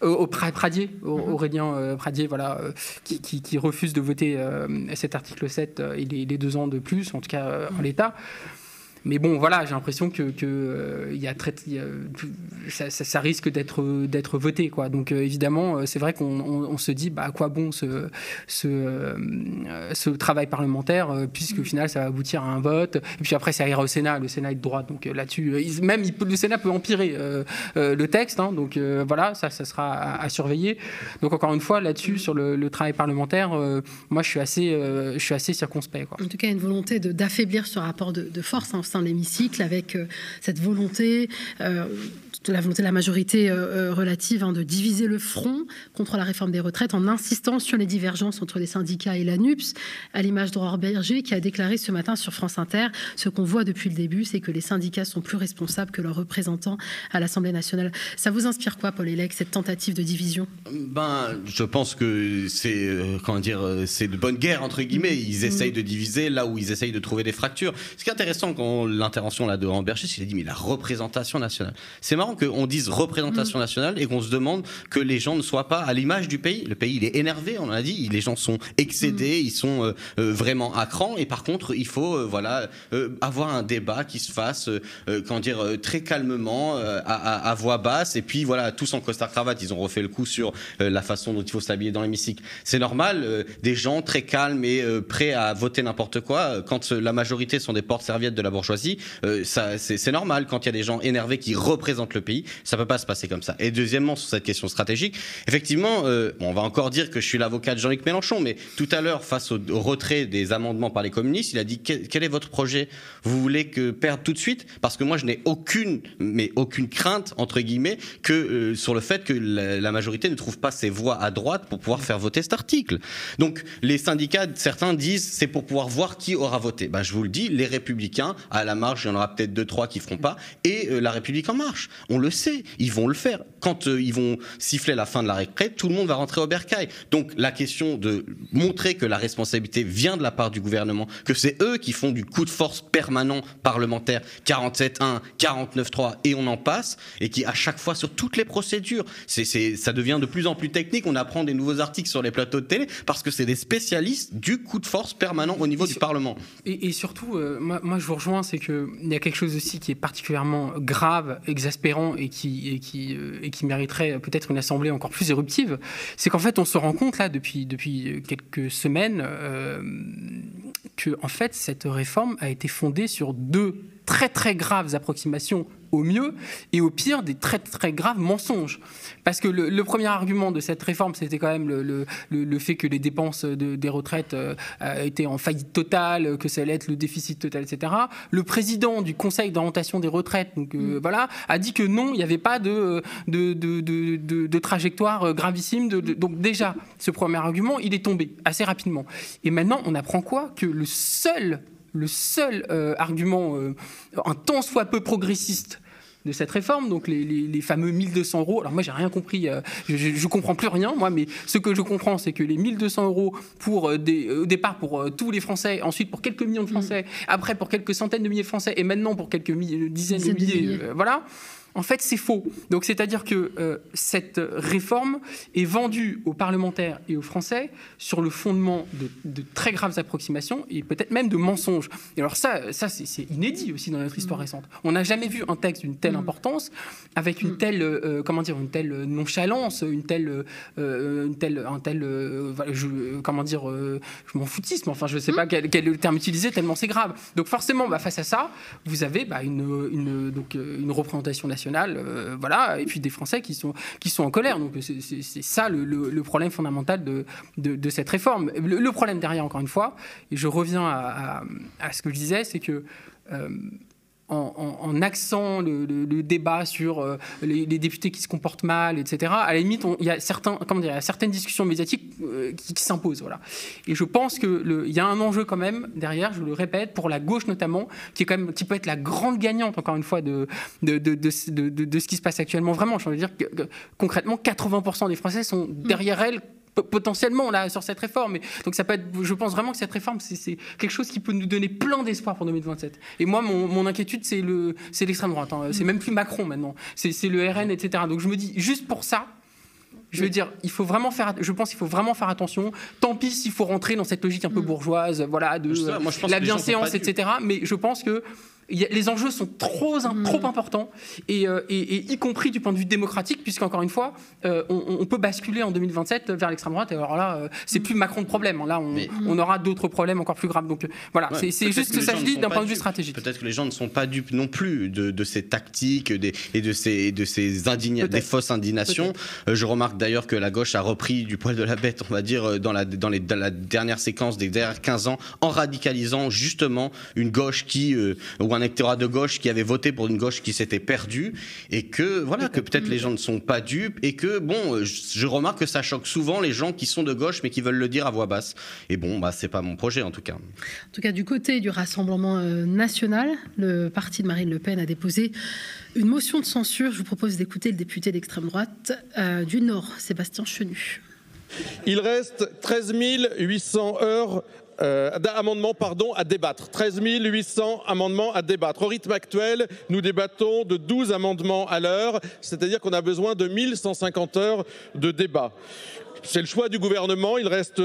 au Pradier, mhm. Aurélien Pradier, voilà, qui, qui, refuse de voter cet article 7 et les, les, deux ans de plus, en tout cas en l'état. Mais bon, voilà, j'ai l'impression que, que euh, y a très, ça, ça, risque d'être d'être voté, quoi. Donc euh, évidemment, euh, c'est vrai qu'on se dit, bah, à quoi bon ce, ce, ce travail parlementaire, puisque au final, ça va aboutir à un vote. Et puis après, ça ira au Sénat. Le Sénat est de droite, donc là-dessus, même le Sénat peut empirer le texte. Hein, donc voilà, ça, ça sera à, surveiller. Donc encore une fois, là-dessus, sur le, travail parlementaire, moi, je suis assez, je suis assez circonspect. Quoi. En tout cas, une volonté d'affaiblir ce rapport de, force. Hein, l'hémicycle avec cette volonté de la volonté de la majorité euh, euh, relative hein, de diviser le front contre la réforme des retraites en insistant sur les divergences entre les syndicats et la NUPS, à l'image d'Aurore Berger qui a déclaré ce matin sur France Inter ce qu'on voit depuis le début, c'est que les syndicats sont plus responsables que leurs représentants à l'Assemblée nationale. Ça vous inspire quoi, Paul Elec, cette tentative de division? Ben, je pense que c'est euh, comment dire, c'est de bonne guerre entre guillemets. Ils mm. essayent de diviser là où ils essayent de trouver des fractures. Ce qui est intéressant quand l'intervention là de Berger, il a dit mais la représentation nationale. C'est marrant qu'on dise représentation mm. nationale et qu'on se demande que les gens ne soient pas à l'image du pays. Le pays, il est énervé, on l'a dit, les gens sont excédés, mm. ils sont euh, euh, vraiment à cran, et par contre, il faut euh, voilà avoir un débat qui se fasse, comment dire, très calmement, à, voix basse, et puis voilà, tous en costard cravate, ils ont refait le coup sur la façon dont il faut s'habiller dans l'hémicycle. C'est normal, des gens très calmes et prêts à voter n'importe quoi, quand la majorité sont des portes-serviettes de la bourgeoisie, ça c'est normal quand il y a des gens énervés qui représentent le pays, ça peut pas se passer comme ça. Et deuxièmement, sur cette question stratégique, effectivement, euh, on va encore dire que je suis l'avocat de Jean-Luc Mélenchon, mais tout à l'heure, face au, retrait des amendements par les communistes, il a dit quel, est votre projet? Vous voulez que perdre tout de suite? Parce que moi, je n'ai aucune, mais aucune crainte entre guillemets que euh, sur le fait que la, majorité ne trouve pas ses voix à droite pour pouvoir faire voter cet article. Donc, les syndicats, certains disent c'est pour pouvoir voir qui aura voté. Ben, je vous le dis, les Républicains, à la marge, il y en aura peut-être deux trois qui feront pas, et euh, la République en marche. On le sait ils vont le faire. Quand euh, ils vont siffler la fin de la récré, tout le monde va rentrer au bercail. Donc la question de montrer que la responsabilité vient de la part du gouvernement, que c'est eux qui font du coup de force permanent parlementaire 47.1, 49.3 et on en passe, et qui à chaque fois sur toutes les procédures, c'est, ça devient de plus en plus technique. On apprend des nouveaux articles sur les plateaux de télé parce que c'est des spécialistes du coup de force permanent au niveau du Parlement. Et, surtout, euh, moi, je vous rejoins, c'est qu'il y a quelque chose aussi qui est particulièrement grave, exaspérant euh, et qui mériterait peut-être une assemblée encore plus éruptive, c'est qu'en fait, on se rend compte là depuis, depuis quelques semaines euh, que en fait, cette réforme a été fondée sur deux très très graves approximations au mieux et au pire des très très graves mensonges. Parce que le, premier argument de cette réforme, c'était quand même le, le, fait que les dépenses des retraites euh, étaient en faillite totale, que ça allait être le déficit total, etc. Le président du Conseil d'orientation des retraites, donc euh, mm. voilà, a dit que non, il n'y avait pas de, de, de, de trajectoire gravissime. donc déjà, ce premier argument, il est tombé assez rapidement. Et maintenant, on apprend quoi? Que le seul le seul euh, argument euh, un tant soit peu progressiste de cette réforme, donc les, fameux 1200 euros. Alors moi, j'ai rien compris, euh, je, ne comprends plus rien, moi, mais ce que je comprends, c'est que les 1200 euros pour des, au départ pour tous les Français, ensuite pour quelques millions de Français, mm. après pour quelques centaines de milliers de Français, et maintenant pour quelques dizaines, de milliers, voilà. En fait, c'est faux. Donc, c'est-à-dire que euh, cette réforme est vendue aux parlementaires et aux Français sur le fondement de, très graves approximations et peut-être même de mensonges. Et alors ça, ça c'est inédit aussi dans notre histoire mm. récente. On n'a jamais vu un texte d'une telle mm. importance avec une mm. telle, euh, comment dire, une telle nonchalance, une telle, euh, une telle, un tel, je, comment dire, je m'en foutisme. Enfin, je ne sais pas quel, est le terme utilisé tellement c'est grave. Donc forcément, bah, face à ça, vous avez bah, une, une, donc, une représentation nationale euh, voilà, et puis des Français qui sont, qui sont en colère. Donc c'est ça le, problème fondamental de, de, cette réforme. Le, problème derrière, encore une fois, et je reviens à, à, ce que je disais, c'est que euh, en, en, accent le, débat sur euh, les, députés qui se comportent mal, etc. À la limite, il y a certains, comment dire, certaines discussions médiatiques euh, qui, s'imposent, voilà. Et je pense que il y a un enjeu quand même derrière, je le répète, pour la gauche notamment, qui est quand même, qui peut être la grande gagnante encore une fois de de, de, de, ce qui se passe actuellement. Vraiment, je veux dire que, concrètement, 80% des Français sont derrière elle potentiellement là sur cette réforme. Donc ça peut être, je pense vraiment que cette réforme c'est quelque chose qui peut nous donner plein d'espoir pour 2027. Et moi mon, inquiétude c'est le c'est l'extrême droite. Hein. C'est même plus Macron maintenant. C'est le RN etc. Donc je me dis juste pour ça. Je veux dire, il faut vraiment faire. Je pense qu'il faut vraiment faire attention. Tant pis s'il faut rentrer dans cette logique un peu mm. bourgeoise, voilà, de la bienséance, etc. Mais je pense que les enjeux sont trop, mm. trop importants, euh, et, y compris du point de vue démocratique, puisqu'encore une fois, euh, on, peut basculer en 2027 vers l'extrême droite. Et alors là, euh, c'est plus Macron de problème. Là, on, aura d'autres problèmes encore plus graves. Donc voilà, c'est juste que, ça se dit d'un point de vue stratégique. Peut-être que les gens ne sont pas dupes non plus de, ces tactiques et de ces, de ces des fausses indignations. je remarque d'ailleurs que la gauche a repris du poil de la bête, on va dire, dans la, dans les, dans la dernière séquence des dernières 15 ans, en radicalisant justement une gauche qui, ou un électorat de gauche qui avait voté pour une gauche qui s'était perdue et que voilà que peut-être les gens ne sont pas dupes et que bon, je remarque que ça choque souvent les gens qui sont de gauche mais qui veulent le dire à voix basse. Et bon, bah c'est pas mon projet en tout cas. En tout cas, du côté du Rassemblement euh, national, le parti de Marine Le Pen a déposé une motion de censure. Je vous propose d'écouter le député d'extrême droite euh, du Nord, Sébastien Chenu. Il reste 13 800 heures euh, pardon, à débattre. 13 800 amendements à débattre. Au rythme actuel, nous débattons de 12 amendements à l'heure, c'est-à-dire qu'on a besoin de 1150 heures de débat. C'est le choix du gouvernement. Il reste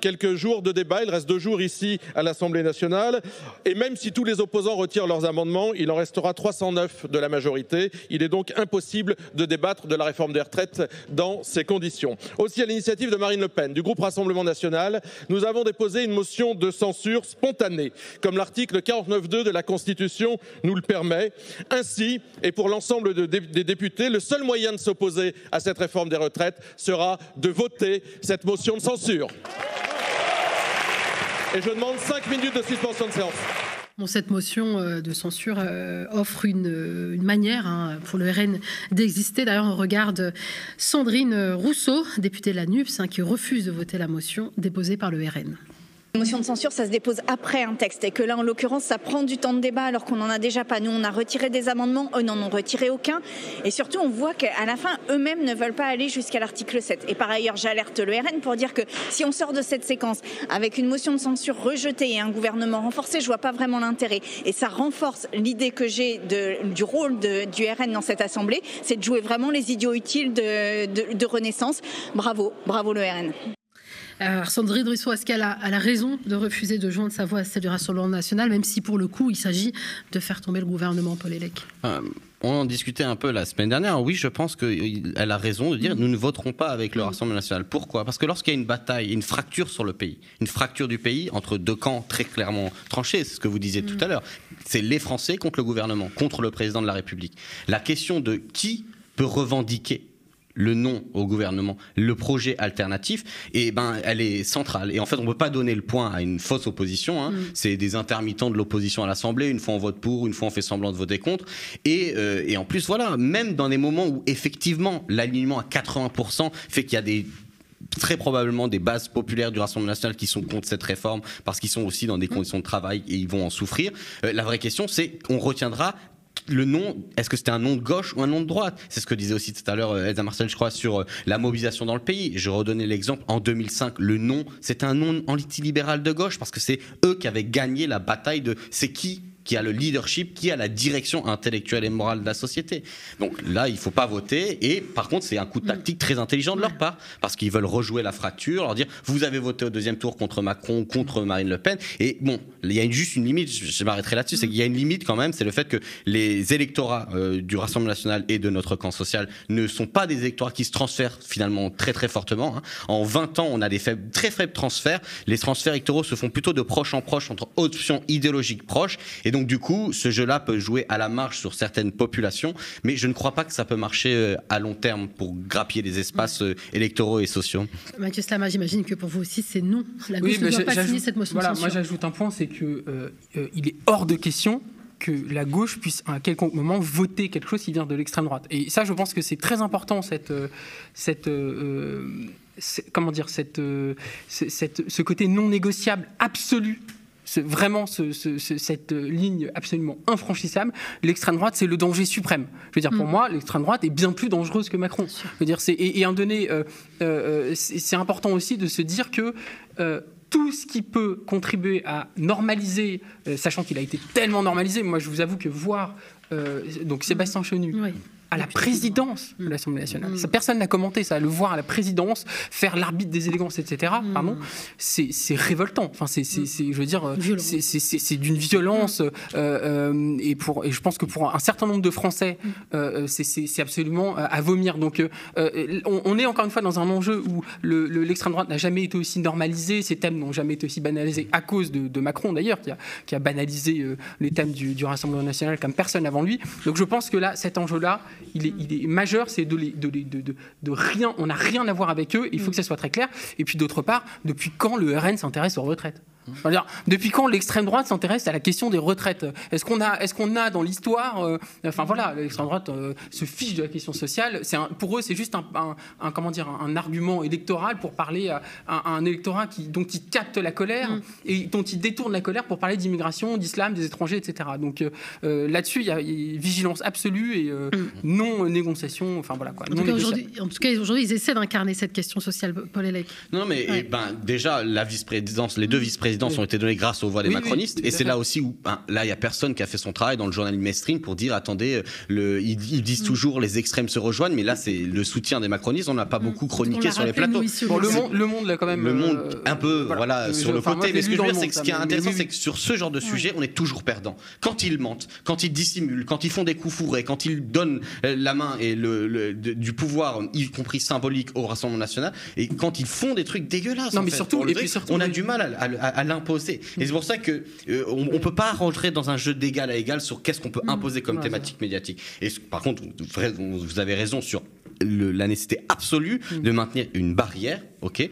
quelques jours de débat. Il reste deux jours ici à l'Assemblée nationale. Et même si tous les opposants retirent leurs amendements, il en restera 309 de la majorité. Il est donc impossible de débattre de la réforme des retraites dans ces conditions. Aussi, à l'initiative de Marine Le Pen, du groupe Rassemblement national, nous avons déposé une motion de censure spontanée, comme l'article 49.2 de la Constitution nous le permet. Ainsi, et pour l'ensemble des députés, le seul moyen de s'opposer à cette réforme des retraites sera de voter cette motion de censure. Et je demande 5 minutes de suspension de séance. Cette motion euh, de censure euh, offre une, manière hein, pour le RN d'exister. D'ailleurs, on regarde Sandrine Rousseau, députée de la NUPS, hein, qui refuse de voter la motion déposée par le RN. Une motion de censure, ça se dépose après un texte. Et que là, en l'occurrence, ça prend du temps de débat alors qu'on n'en a déjà pas. Nous, on a retiré des amendements, eux n'en ont retiré aucun. Et surtout, on voit qu'à la fin, eux-mêmes ne veulent pas aller jusqu'à l'article 7. Et par ailleurs, j'alerte le RN pour dire que si on sort de cette séquence avec une motion de censure rejetée et un gouvernement renforcé, je vois pas vraiment l'intérêt. Et ça renforce l'idée que j'ai du rôle du RN dans cette assemblée, c'est de jouer vraiment les idiots utiles de, de Renaissance. Bravo, bravo le RN. Alors, euh, Sandrine Rousseau, est-ce qu'elle a, raison de refuser de joindre sa voix à celle du Rassemblement national, même si pour le coup, il s'agit de faire tomber le gouvernement Paul Élec euh, on en discutait un peu la semaine dernière. Oui, je pense qu'elle a raison de dire nous ne voterons pas avec le Rassemblement national. Pourquoi? Parce que lorsqu'il y a une bataille, une fracture sur le pays, une fracture du pays entre deux camps très clairement tranchés, c'est ce que vous disiez tout à l'heure, c'est les Français contre le gouvernement, contre le président de la République. La question de qui peut revendiquer le non au gouvernement, le projet alternatif, et ben elle est centrale. Et en fait, on ne peut pas donner le point à une fausse opposition. Hein. Mm. C'est des intermittents de l'opposition à l'Assemblée. Une fois on vote pour, une fois on fait semblant de voter contre. Et, euh, et en plus, voilà, même dans des moments où effectivement l'alignement à 80% fait qu'il y a des très probablement des bases populaires du Rassemblement national qui sont contre cette réforme parce qu'ils sont aussi dans des mm. conditions de travail et ils vont en souffrir. Euh, la vraie question, c'est qu'on retiendra le nom, est-ce que c'était un nom de gauche ou un nom de droite? C'est ce que disait aussi tout à l'heure euh, Elsa Marcel, je crois, sur euh, la mobilisation dans le pays. Je redonnais l'exemple, en 2005, le nom, c'était un nom anti-libéral de gauche, parce que c'est eux qui avaient gagné la bataille de c'est qui qui a le leadership, qui a la direction intellectuelle et morale de la société. Donc là, il ne faut pas voter. Et par contre, c'est un coup de tactique très intelligent de leur part, parce qu'ils veulent rejouer la fracture, leur dire, vous avez voté au deuxième tour contre Macron, contre Marine Le Pen. Et bon, il y a juste une limite, je m'arrêterai là-dessus, c'est qu'il y a une limite quand même, c'est le fait que les électorats euh, du Rassemblement national et de notre camp social ne sont pas des électorats qui se transfèrent finalement très très fortement. Hein. En 20 ans, on a des faibles, très faibles transferts. Les transferts électoraux se font plutôt de proche en proche entre options idéologiques proches. Et donc, donc du coup, ce jeu-là peut jouer à la marge sur certaines populations, mais je ne crois pas que ça peut marcher euh, à long terme pour grappiller des espaces euh, électoraux et sociaux. Mathieu Slama, j'imagine que pour vous aussi, c'est non. La gauche ne doit pas signer cette motion voilà, de Moi, j'ajoute un point, c'est que euh, il est hors de question que la gauche puisse à un quelconque moment voter quelque chose qui vient de l'extrême droite. Et ça, je pense que c'est très important cette, cette comment dire, cette, cette, ce côté non négociable absolu vraiment cette ligne absolument infranchissable. L'extrême droite, c'est le danger suprême. Je veux dire, pour mm. moi, l'extrême droite est bien plus dangereuse que Macron. Je veux dire, c'est et, un donné, euh, euh, c'est important aussi de se dire que euh, tout ce qui peut contribuer à normaliser, sachant qu'il a été tellement normalisé, moi je vous avoue que voir donc Sébastien Chenu, à la présidence de l'Assemblée nationale. Mm. personne n'a commenté ça. Le voir à la présidence, faire l'arbitre des élégances, etc. Mm. Pardon, c'est révoltant. Enfin, c'est, mm. je veux dire, c'est d'une violence. Euh, euh, et pour, et je pense que pour un certain nombre de Français, euh, c'est absolument à vomir. Donc, on, est encore une fois dans un enjeu où l'extrême droite n'a jamais été aussi normalisé. Ces thèmes n'ont jamais été aussi banalisés à cause de, Macron d'ailleurs, qui a, qui a, banalisé les thèmes du, du Rassemblement national comme personne avant lui. Donc, je pense que là, cet enjeu-là il est, majeur, c'est de, de, rien, on n'a rien à voir avec eux, il faut que ça soit très clair. Et puis d'autre part, depuis quand le RN s'intéresse aux retraites? Dire, depuis quand l'extrême droite s'intéresse à la question des retraites? Est-ce qu'on a, est qu'on a dans l'histoire, euh, enfin voilà, l'extrême droite euh, se fiche de la question sociale. C'est pour eux, c'est juste un, un, comment dire, un, argument électoral pour parler à, un électorat qui, dont ils captent la colère mm. et dont ils détournent la colère pour parler d'immigration, d'islam, des étrangers, etc. Donc euh, là-dessus, il y a vigilance absolue et mm. non négociation. Enfin voilà quoi. En, tout cas, aujourd'hui, ils essaient d'incarner cette question sociale, Paul Elec. Non, mais eh ben, déjà, la vice-présidence, les deux vice-présidences ont été données grâce aux voix des macronistes. et c'est là aussi où, ben, là, il n'y a personne qui a fait son travail dans le journal mainstream pour dire attendez, euh, le, ils, disent mm. toujours les extrêmes se rejoignent, mais là, c'est le soutien des macronistes. On n'a pas mm. beaucoup chroniqué sur les plateaux. le, monde, le monde, là, quand même. Le monde, euh, un peu, voilà, sur le côté. mais ce que je veux dire, c'est que ce qui est intéressant, c'est que sur ce genre de sujet, on est toujours perdant. Quand ils mentent, quand ils dissimulent, quand ils font des coups fourrés, quand ils donnent euh, la main et le, du pouvoir, y compris symbolique, au Rassemblement national, et quand ils font des trucs dégueulasses. Non, mais surtout, et puis on a du mal à, l'imposer. Et c'est pour ça que on, ne peut pas rentrer dans un jeu d'égal à égal sur qu'est-ce qu'on peut mm. imposer comme thématique médiatique. Et par contre, vous avez raison sur la nécessité absolue mm. de maintenir une barrière, ok,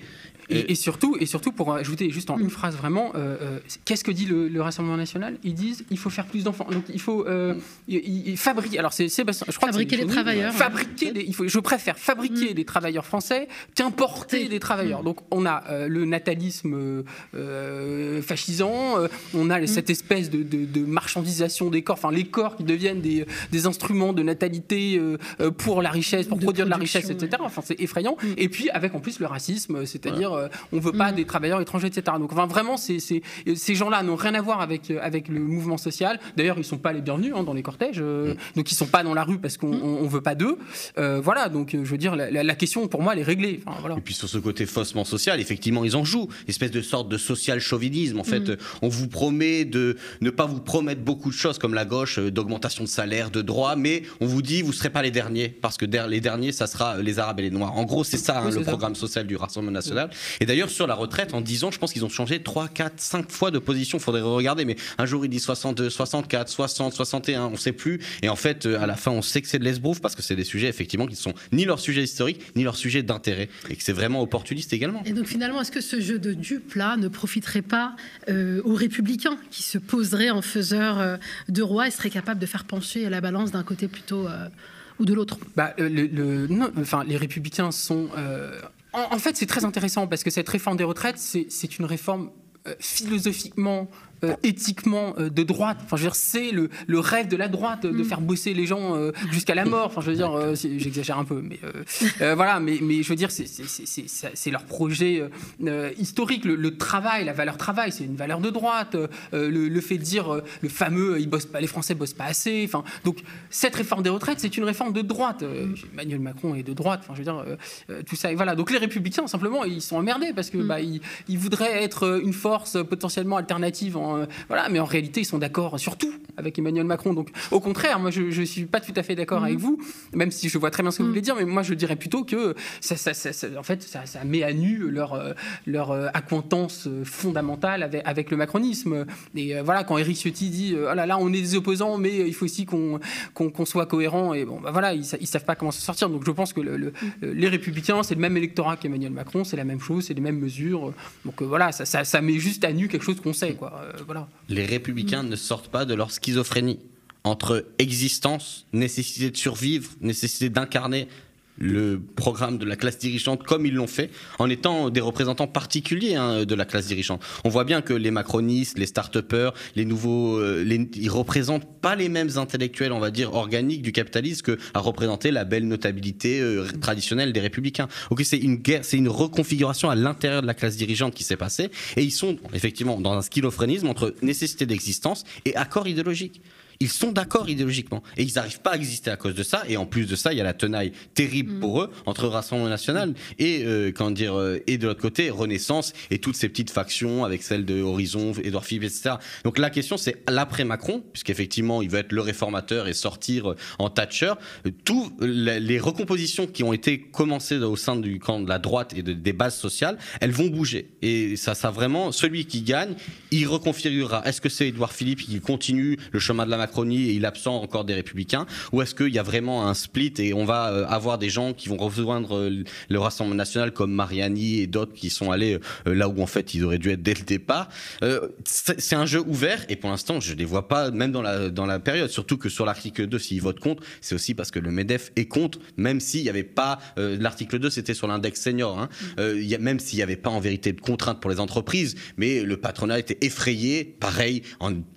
et, surtout, et surtout, pour ajouter juste en une phrase vraiment, euh, euh, qu'est-ce que dit le, Rassemblement national? Ils disent il faut faire plus d'enfants. Donc il faut euh, fabriquer. Alors c'est Sébastien, je crois fabriquer les travailleurs. Fabriquer il faut, je préfère fabriquer des travailleurs français qu'importer des travailleurs. Donc on a le natalisme fascisant, on a cette espèce de, marchandisation des corps, enfin les corps qui deviennent des, des instruments de natalité pour la richesse, pour produire de la richesse, etc. Enfin c'est effrayant. Et puis avec en plus le racisme, c'est-à-dire euh, on veut pas mm. des travailleurs étrangers, etc. Donc vraiment, ces gens-là n'ont rien à voir avec, euh, avec le mouvement social. D'ailleurs, ils sont pas les bienvenus hein, dans les cortèges, euh, mm. donc ils sont pas dans la rue parce qu'on ne mm. veut pas d'eux. voilà, donc je veux dire, la, question pour moi, elle est réglée. Et puis sur ce côté faussement social, effectivement, ils en jouent, espèce de sorte de social chauvinisme. En fait, on vous promet de ne pas vous promettre beaucoup de choses comme la gauche, d'augmentation de salaire, de droits, mais on vous dit vous serez pas les derniers parce que les derniers, ça sera les Arabes et les Noirs. En gros, c'est ça hein, le programme social du Rassemblement national. Et d'ailleurs, sur la retraite, en 10 ans, je pense qu'ils ont changé 3, 4, 5 fois de position. Il faudrait regarder, mais un jour, ils disent 62, 64, 60, 61, on ne sait plus. Et en fait, euh, à la fin, on sait que c'est de l'esbrouf parce que c'est des sujets, effectivement, qui ne sont ni leur sujet historique, ni leur sujet d'intérêt. Et que c'est vraiment opportuniste également. Et donc, finalement, est-ce que ce jeu de dupes-là ne profiterait pas euh, aux républicains qui se poseraient en faiseur euh, de roi et seraient capables de faire pencher la balance d'un côté plutôt ou de l'autre? Bah, le, enfin, Les républicains sont en, fait, c'est très intéressant parce que cette réforme des retraites, c'est une réforme euh, philosophiquement euh, éthiquement euh, de droite. Enfin, je veux dire, c'est le, le, rêve de la droite de mm. faire bosser les gens euh, jusqu'à la mort. Enfin, je veux dire, j'exagère un peu, mais voilà. Mais, mais, je veux dire, c'est leur projet historique. Le, travail, la valeur travail, c'est une valeur de droite. Le, fait de dire le fameux, ils bossent pas, les Français bossent pas assez. Enfin, donc cette réforme des retraites, c'est une réforme de droite. Emmanuel Macron est de droite. Enfin, je veux dire, tout ça. Et voilà. Donc les Républicains, simplement, ils sont emmerdés parce que mm. bah, ils, ils, voudraient être une force potentiellement alternative en euh, voilà, mais en réalité, ils sont d'accord sur tout avec Emmanuel Macron. Donc, au contraire, moi, je ne suis pas tout à fait d'accord avec mhm. vous, même si je vois très bien ce que vous voulez mhm. dire, mais moi, je dirais plutôt que ça, en fait, ça, met à nu leur, euh, leur euh, acquaintance fondamentale avec, avec le macronisme. Et voilà, quand Éric Ciotti dit oh là là, on est des opposants, mais il faut aussi qu'on soit cohérent, et bon, bah voilà, ils, ne savent pas comment se sortir. Donc, je pense que le, mhm. les Républicains, c'est le même électorat qu'Emmanuel Macron, c'est la même chose, c'est les mêmes mesures. Donc, voilà, ça, ça, met juste à nu quelque chose qu'on sait, quoi. Voilà. Les républicains ne sortent pas de leur schizophrénie entre existence, nécessité de survivre, nécessité d'incarner le programme de la classe dirigeante comme ils l'ont fait, en étant des représentants particuliers hein, de la classe dirigeante. On voit bien que les macronistes, les start-upers, les nouveaux, euh, les, ils représentent pas les mêmes intellectuels, on va dire, organiques du capitalisme que à représenter la belle notabilité euh, traditionnelle des républicains. Ok, c'est une guerre, c'est une reconfiguration à l'intérieur de la classe dirigeante qui s'est passée, et ils sont effectivement dans un schizophrénisme entre nécessité d'existence et accord idéologique ils sont d'accord idéologiquement. Et ils n'arrivent pas à exister à cause de ça. Et en plus de ça, il y a la tenaille terrible mm. pour eux entre Rassemblement National et, euh, comment dire, euh, et de l'autre côté, Renaissance et toutes ces petites factions avec celle de Horizon, Edouard Philippe, etc. Donc la question, c'est l'après Macron, puisqu'effectivement, il veut être le réformateur et sortir euh, en Thatcher. Toutes les recompositions qui ont été commencées au sein du camp de la droite et de, des bases sociales, elles vont bouger. Et ça, ça vraiment, celui qui gagne, il reconfigurera. Est-ce que c'est Edouard Philippe qui continue le chemin de la Macronie et il absent encore des Républicains Ou est-ce qu'il y a vraiment un split et on va euh, avoir des gens qui vont rejoindre euh, le Rassemblement national comme Mariani et d'autres qui sont allés euh, là où en fait ils auraient dû être dès le départ C'est un jeu ouvert et pour l'instant je ne les vois pas même dans la, dans la période. Surtout que sur l'article 2, s'ils votent contre, c'est aussi parce que le MEDEF est contre, même s'il n'y avait pas. l'article 2, c'était sur l'index senior. Hein, y a, même s'il n'y avait pas en vérité de contraintes pour les entreprises, mais le patronat était effrayé, pareil,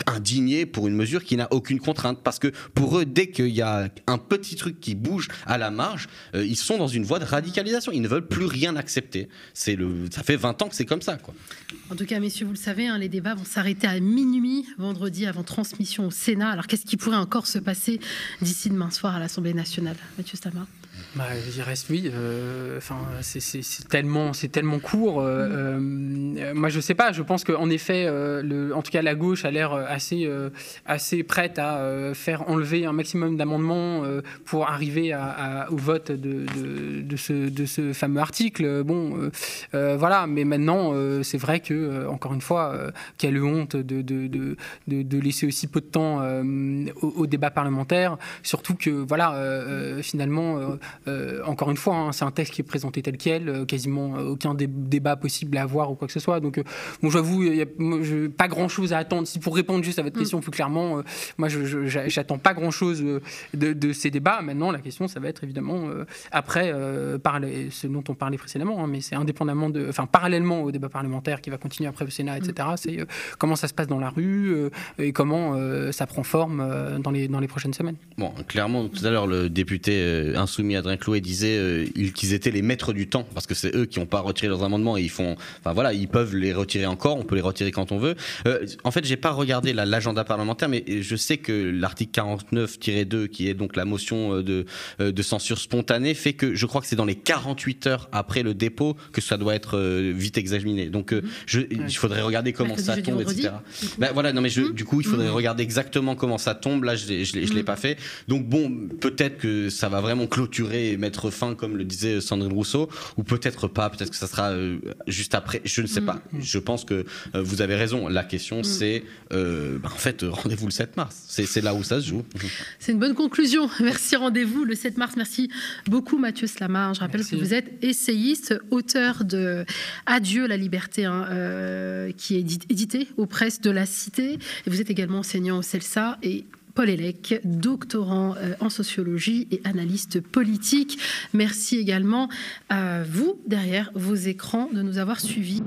indigné pour une mesure qui n'a aucune contrainte. Parce que pour eux, dès qu'il y a un petit truc qui bouge à la marge, euh, ils sont dans une voie de radicalisation. Ils ne veulent plus rien accepter. C'est le, ça fait 20 ans que c'est comme ça. En tout cas, messieurs, vous le savez, hein, les débats vont s'arrêter à minuit vendredi avant transmission au Sénat. Alors qu'est-ce qui pourrait encore se passer d'ici demain soir à l'Assemblée nationale? Mathieu Stamar bah, il reste oui. Euh, enfin, c'est tellement, c'est tellement court. Euh, euh, moi, je sais pas. Je pense qu'en effet, le, en tout cas, la gauche a l'air assez, assez prête à faire enlever un maximum d'amendements pour arriver à, au vote de, de, ce, de, ce, fameux article. Bon, voilà. Mais maintenant, c'est vrai que, encore une fois, quelle honte de, de, laisser aussi peu de temps au, au, débat parlementaire. Surtout que, voilà, finalement euh, encore une fois, hein, c'est un texte qui est présenté tel quel, euh, quasiment euh, aucun débat possible à avoir ou quoi que ce soit. Donc, bon, j'avoue, il n'y a pas grand-chose à attendre. Si pour répondre juste à votre mm. question plus clairement, moi, je j'attends pas grand-chose de, ces débats. Maintenant, la question, ça va être évidemment après par ce dont on parlait précédemment, hein, mais c'est indépendamment de, enfin, parallèlement au débat parlementaire qui va continuer après au Sénat, etc. Mm. C'est comment ça se passe dans la rue et comment ça prend forme dans les dans les prochaines semaines. Bon, clairement, tout à l'heure, le député insoumis Adrien Chloé disait euh, qu'ils étaient les maîtres du temps parce que c'est eux qui n'ont pas retiré leurs amendements et ils font, enfin voilà, ils peuvent les retirer encore, on peut les retirer quand on veut. Euh, en fait, j'ai pas regardé l'agenda parlementaire, mais je sais que l'article 49-2, qui est donc la motion euh, de, de censure spontanée, fait que je crois que c'est dans les 48 heures après le dépôt que ça doit être vite examiné. Donc, mhm. je, il faudrait regarder comment ça tombe, etc. Ben, voilà, non mais je, mhm. du coup, il faudrait mhm. regarder exactement comment ça tombe. Là, je, je l'ai pas fait. Donc bon, peut-être que ça va vraiment clôturer mettre fin, comme le disait Sandrine Rousseau, ou peut-être pas, peut-être que ça sera euh, juste après, je ne sais pas. Mm. Je pense que euh, vous avez raison. La question, mm. c'est, euh, bah, en fait, rendez-vous le 7 mars. C'est là où ça se joue. C'est une bonne conclusion. Merci, rendez-vous le 7 mars. Merci beaucoup, Mathieu Slamar. Je rappelle que vous êtes essayiste, auteur de Adieu la liberté, hein, qui est édité aux presses de la Cité. Et vous êtes également enseignant au CELSA et Paul Elec, doctorant euh, en sociologie et analyste politique. Merci également à vous, derrière vos écrans, de nous avoir suivis.